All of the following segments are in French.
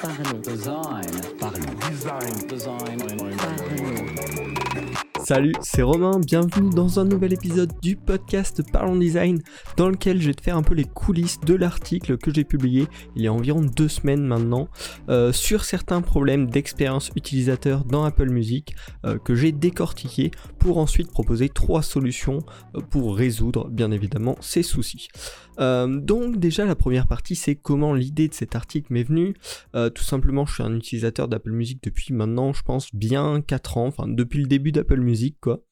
Parlons. Design. Parlons. Design. Design. Parlons. Salut, c'est Romain, bienvenue dans un nouvel épisode du podcast Parlons Design dans lequel je vais te faire un peu les coulisses de l'article que j'ai publié il y a environ deux semaines maintenant euh, sur certains problèmes d'expérience utilisateur dans Apple Music euh, que j'ai décortiqué pour ensuite proposer trois solutions euh, pour résoudre bien évidemment ces soucis. Euh, donc déjà la première partie c'est comment l'idée de cet article m'est venue. Euh, tout simplement je suis un utilisateur d'Apple Music depuis maintenant je pense bien 4 ans, enfin depuis le début d'Apple Music quoi.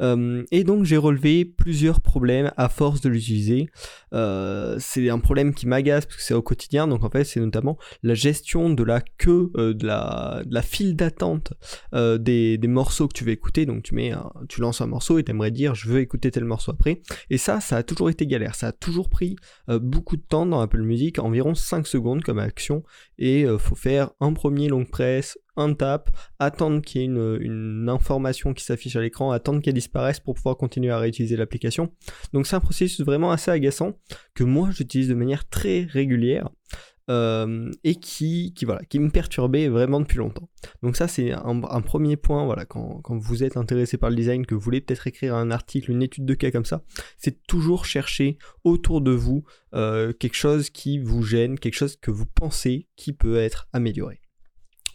Euh, et donc j'ai relevé plusieurs problèmes à force de l'utiliser. Euh, c'est un problème qui m'agace parce que c'est au quotidien, donc en fait c'est notamment la gestion de la queue, euh, de, la, file d'attente des, morceaux que tu veux écouter. Donc tu mets, un- tu lances un morceau et t'aimerais dire je veux écouter tel morceau après. Et ça, ça a toujours été galère. Ça a toujours pris beaucoup de temps dans Apple Music, environ 5 secondes comme action. Et faut faire un premier long press, un tap, attendre qu'il y ait une, information qui s'affiche à l'écran, attendre qu'elle disparaisse pour pouvoir continuer à réutiliser l'application. Donc c'est un processus vraiment assez agaçant que moi j'utilise de manière très régulière. euh, et qui, voilà, qui me perturbait vraiment depuis longtemps. Donc ça c'est un, premier point, voilà, quand, quand vous êtes intéressé par le design, que vous voulez peut-être écrire un article, une étude de cas comme ça, c'est toujours chercher autour de vous euh, quelque chose qui vous gêne, quelque chose que vous pensez qui peut être amélioré.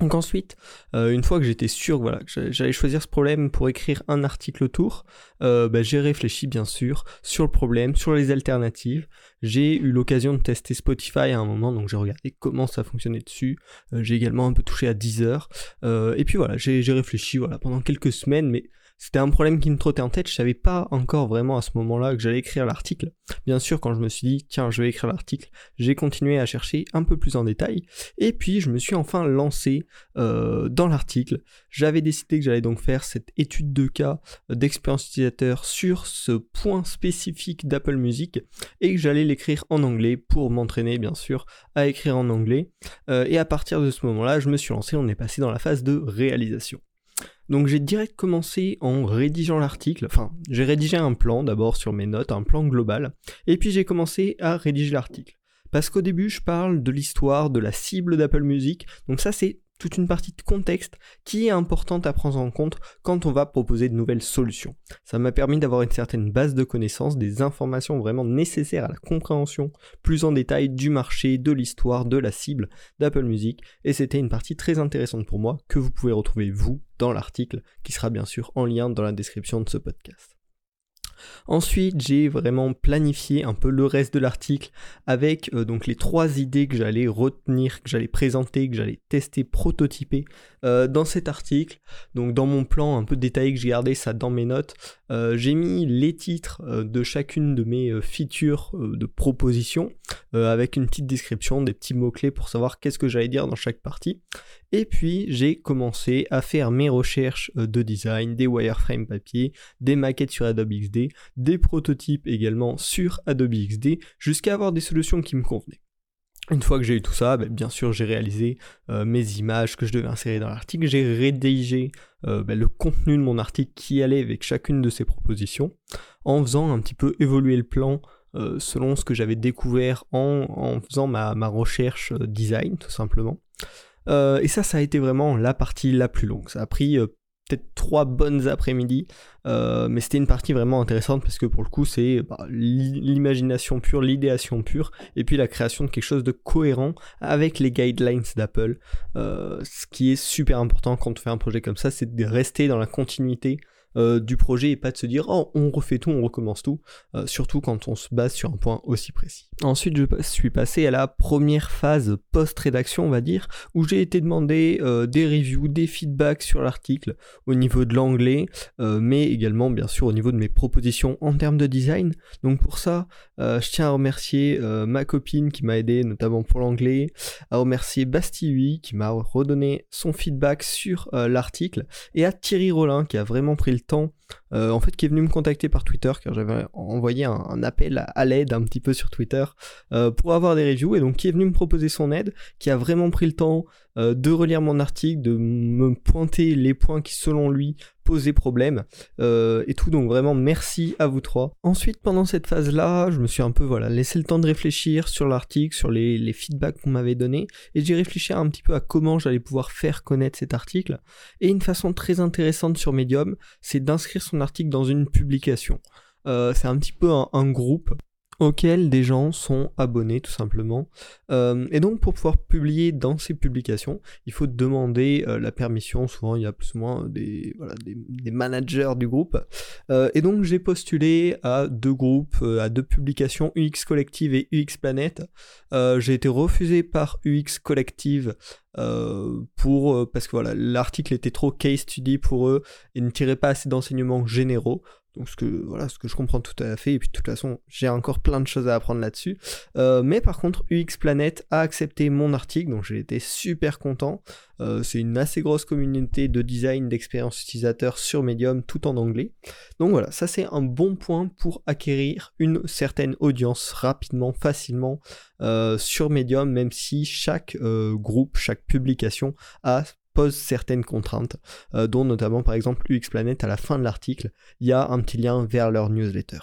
Donc ensuite, euh, une fois que j'étais sûr voilà, que j'a- j'allais choisir ce problème pour écrire un article autour, euh, bah, j'ai réfléchi bien sûr sur le problème, sur les alternatives. J'ai eu l'occasion de tester Spotify à un moment, donc j'ai regardé comment ça fonctionnait dessus. Euh, j'ai également un peu touché à Deezer. Euh, et puis voilà, j'ai j'ai réfléchi voilà, pendant quelques semaines, mais c'était un problème qui me trottait en tête. Je savais pas encore vraiment à ce moment-là que j'allais écrire l'article. Bien sûr, quand je me suis dit, tiens, je vais écrire l'article, j'ai continué à chercher un peu plus en détail. Et puis, je me suis enfin lancé euh, dans l'article. J'avais décidé que j'allais donc faire cette étude de cas euh, d'expérience utilisateur sur ce point spécifique d'Apple Music et que j'allais l'écrire en anglais pour m'entraîner, bien sûr, à écrire en anglais. Euh, et à partir de ce moment-là, je me suis lancé, on est passé dans la phase de réalisation. Donc j'ai direct commencé en rédigeant l'article, enfin j'ai rédigé un plan d'abord sur mes notes, un plan global, et puis j'ai commencé à rédiger l'article. Parce qu'au début je parle de l'histoire, de la cible d'Apple Music, donc ça c'est toute une partie de contexte qui est importante à prendre en compte quand on va proposer de nouvelles solutions. Ça m'a permis d'avoir une certaine base de connaissances, des informations vraiment nécessaires à la compréhension plus en détail du marché, de l'histoire, de la cible d'Apple Music, et c'était une partie très intéressante pour moi que vous pouvez retrouver vous dans l'article qui sera bien sûr en lien dans la description de ce podcast. Ensuite, j'ai vraiment planifié un peu le reste de l'article avec euh, donc les trois idées que j'allais retenir, que j'allais présenter, que j'allais tester, prototyper euh, dans cet article. Donc dans mon plan un peu détaillé que j'ai gardé ça dans mes notes, euh, j'ai mis les titres de chacune de mes features de proposition avec une petite description, des petits mots-clés pour savoir qu'est-ce que j'allais dire dans chaque partie. Et puis j'ai commencé à faire mes recherches de design, des wireframes papier, des maquettes sur Adobe XD, des prototypes également sur Adobe XD, jusqu'à avoir des solutions qui me convenaient. Une fois que j'ai eu tout ça, ben, bien sûr j'ai réalisé euh, mes images que je devais insérer dans l'article, j'ai rédigé euh, ben, le contenu de mon article qui allait avec chacune de ces propositions, en faisant un petit peu évoluer le plan euh, selon ce que j'avais découvert en, faisant ma, ma recherche design tout simplement. Et ça, ça a été vraiment la partie la plus longue. Ça a pris peut-être trois bonnes après-midi, euh, mais c'était une partie vraiment intéressante parce que pour le coup, c'est bah, l'i- l'imagination pure, l'idéation pure, et puis la création de quelque chose de cohérent avec les guidelines d'Apple. Euh, ce qui est super important quand on fait un projet comme ça, c'est de rester dans la continuité euh, du projet et pas de se dire oh on refait tout, on recommence tout, euh, surtout quand on se base sur un point aussi précis. Ensuite je suis passé à la première phase post-rédaction on va dire, où j'ai été demandé euh, des reviews, des feedbacks sur l'article au niveau de l'anglais, mais également bien sûr au niveau de mes propositions en termes de design. Donc pour ça, euh, je tiens à remercier euh, ma copine qui m'a aidé notamment pour l'anglais, à remercier Bastille qui m'a redonné son feedback sur euh, l'article, et à Thierry Rollin qui a vraiment pris le temps euh, en fait qui est venu me contacter par Twitter car j'avais envoyé un, appel à, l'aide un petit peu sur Twitter euh, pour avoir des reviews. Et donc qui est venu me proposer son aide, qui a vraiment pris le temps euh, de relire mon article, de me pointer les points qui selon lui poser problème. Et tout. Donc vraiment merci à vous trois. Ensuite pendant cette phase là je me suis un peu voilà laissé le temps de réfléchir sur l'article sur les, les feedbacks qu'on m'avait donné et j'ai réfléchi un petit peu à comment j'allais pouvoir faire connaître cet article. Et une façon très intéressante sur Medium c'est d'inscrire son article dans une publication. Euh, c'est un petit peu un groupe auxquels des gens sont abonnés tout simplement. Euh, et donc pour pouvoir publier dans ces publications, il faut demander euh, la permission. Souvent il y a plus ou moins des, managers du groupe. Euh, et donc j'ai postulé à deux groupes, à deux publications, UX Collective et UX Planet. j'ai été refusé par UX Collective. pour parce que voilà l'article était trop case study pour eux et ne tirait pas assez d'enseignements généraux donc ce que voilà, ce que je comprends tout à fait. Et puis de toute façon, j'ai encore plein de choses à apprendre là-dessus. Euh, mais par contre, UX Planet a accepté mon article, donc j'ai été super content. Euh, c'est une assez grosse communauté de design, d'expérience utilisateur sur Medium, tout en anglais. Donc voilà, ça c'est un bon point pour acquérir une certaine audience rapidement, facilement euh, sur Medium, même si chaque groupe, chaque publication a pose certaines contraintes, euh, dont notamment par exemple UXPlanet à la fin de l'article, il y a un petit lien vers leur newsletter.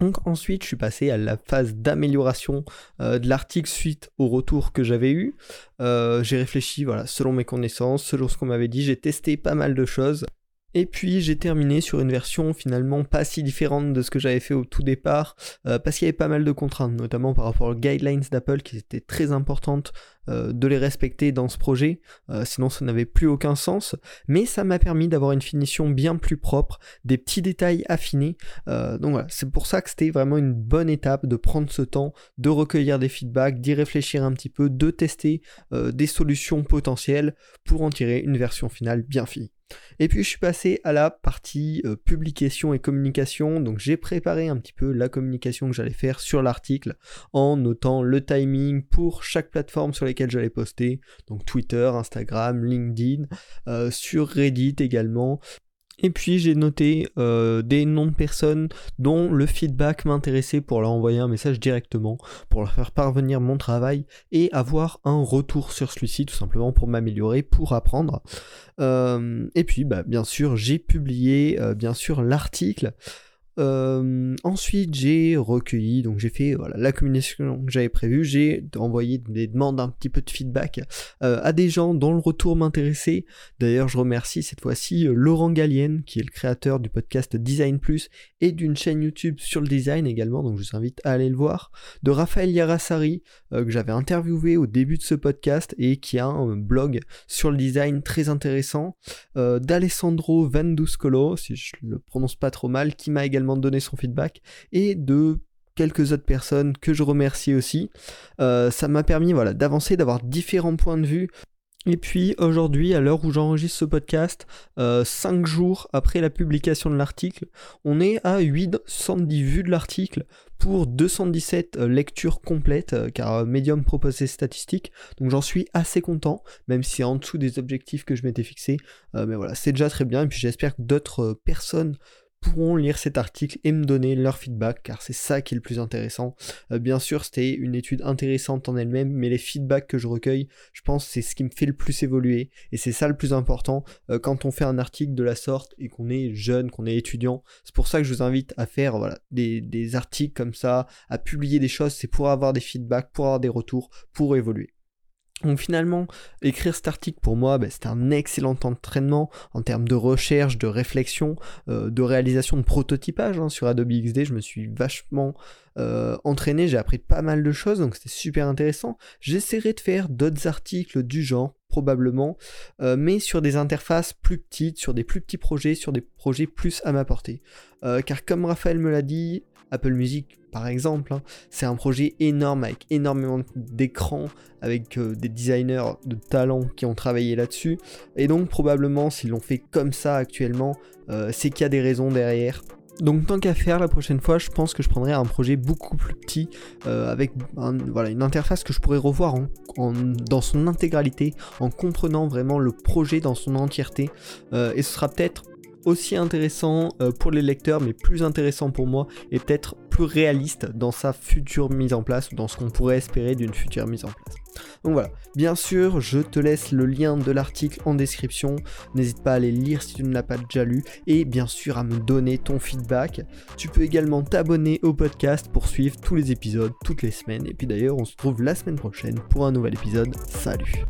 Donc ensuite, je suis passé à la phase d'amélioration euh, de l'article suite au retour que j'avais eu. Euh, j'ai réfléchi, voilà, selon mes connaissances, selon ce qu'on m'avait dit, j'ai testé pas mal de choses. Et puis j'ai terminé sur une version finalement pas si différente de ce que j'avais fait au tout départ, euh, parce qu'il y avait pas mal de contraintes, notamment par rapport aux guidelines d'Apple qui étaient très importantes euh, de les respecter dans ce projet, euh, sinon ça n'avait plus aucun sens, mais ça m'a permis d'avoir une finition bien plus propre, des petits détails affinés, donc voilà, c'est pour ça que c'était vraiment une bonne étape de prendre ce temps, de recueillir des feedbacks, d'y réfléchir un petit peu, de tester des solutions potentielles pour en tirer une version finale bien finie. Et puis je suis passé à la partie euh, publication et communication. Donc j'ai préparé un petit peu la communication que j'allais faire sur l'article en notant le timing pour chaque plateforme sur lesquelles j'allais poster. Donc Twitter, Instagram, LinkedIn, euh, sur Reddit également. Et puis j'ai noté euh, des noms de personnes dont le feedback m'intéressait pour leur envoyer un message directement, pour leur faire parvenir mon travail et avoir un retour sur celui-ci tout simplement pour m'améliorer, pour apprendre. Euh, et puis bah, bien sûr j'ai publié euh, bien sûr l'article euh, ensuite, j'ai recueilli, donc j'ai fait voilà, la communication que j'avais prévue, j'ai envoyé des demandes un petit peu de feedback euh, à des gens dont le retour m'intéressait. D'ailleurs, je remercie cette fois-ci euh, Laurent Gallienne, qui est le créateur du podcast Design Plus et d'une chaîne YouTube sur le design également, donc je vous invite à aller le voir. De Raphaël Yarassari, que j'avais interviewé au début de ce podcast et qui a un blog sur le design très intéressant. D'Alessandro Vanduscolo, si je le prononce pas trop mal, qui m'a également de donner son feedback et de quelques autres personnes que je remercie aussi. Euh, ça m'a permis voilà, d'avancer, d'avoir différents points de vue. Et puis aujourd'hui, à l'heure où j'enregistre ce podcast, 5 euh, jours après la publication de l'article, on est à 870 vues de l'article pour 217 euh, lectures complètes, car Medium propose ces statistiques, donc j'en suis assez content, même si en dessous des objectifs que je m'étais fixé, mais voilà, c'est déjà très bien, et puis j'espère que d'autres personnes pourront lire cet article et me donner leur feedback car c'est ça qui est le plus intéressant. Euh, bien sûr, c'était une étude intéressante en elle-même, mais les feedbacks que je recueille, je pense c'est ce qui me fait le plus évoluer et c'est ça le plus important euh, quand on fait un article de la sorte et qu'on est jeune, qu'on est étudiant. C'est pour ça que je vous invite à faire voilà, des, des articles comme ça, à publier des choses, c'est pour avoir des feedbacks, pour avoir des retours, pour évoluer. Donc finalement, écrire cet article pour moi, ben, c'était un excellent entraînement en termes de recherche, de réflexion, euh, de réalisation de prototypage hein, sur Adobe XD. Je me suis vachement euh, entraîné, j'ai appris pas mal de choses, donc c'était super intéressant. J'essaierai de faire d'autres articles du genre, probablement, euh, mais sur des interfaces plus petites, sur des plus petits projets, sur des projets plus à ma portée. car comme Raphaël me l'a dit, Apple Music par exemple, hein, c'est un projet énorme avec énormément d'écrans, avec euh, des designers de talent qui ont travaillé là-dessus. Et donc probablement s'ils l'ont fait comme ça actuellement, euh, c'est qu'il y a des raisons derrière. Donc tant qu'à faire la prochaine fois, je pense que je prendrai un projet beaucoup plus petit euh, avec voilà, une interface que je pourrais revoir dans son intégralité, en comprenant vraiment le projet dans son entièreté. et ce sera peut-être aussi intéressant euh, pour les lecteurs, mais plus intéressant pour moi et peut-être plus réaliste dans sa future mise en place dans ce qu'on pourrait espérer d'une future mise en place. Donc voilà, bien sûr, je te laisse le lien de l'article en description. N'hésite pas à aller lire si tu ne l'as pas déjà lu et bien sûr à me donner ton feedback. Tu peux également t'abonner au podcast pour suivre tous les épisodes toutes les semaines. Et puis d'ailleurs, on se retrouve la semaine prochaine pour un nouvel épisode. Salut.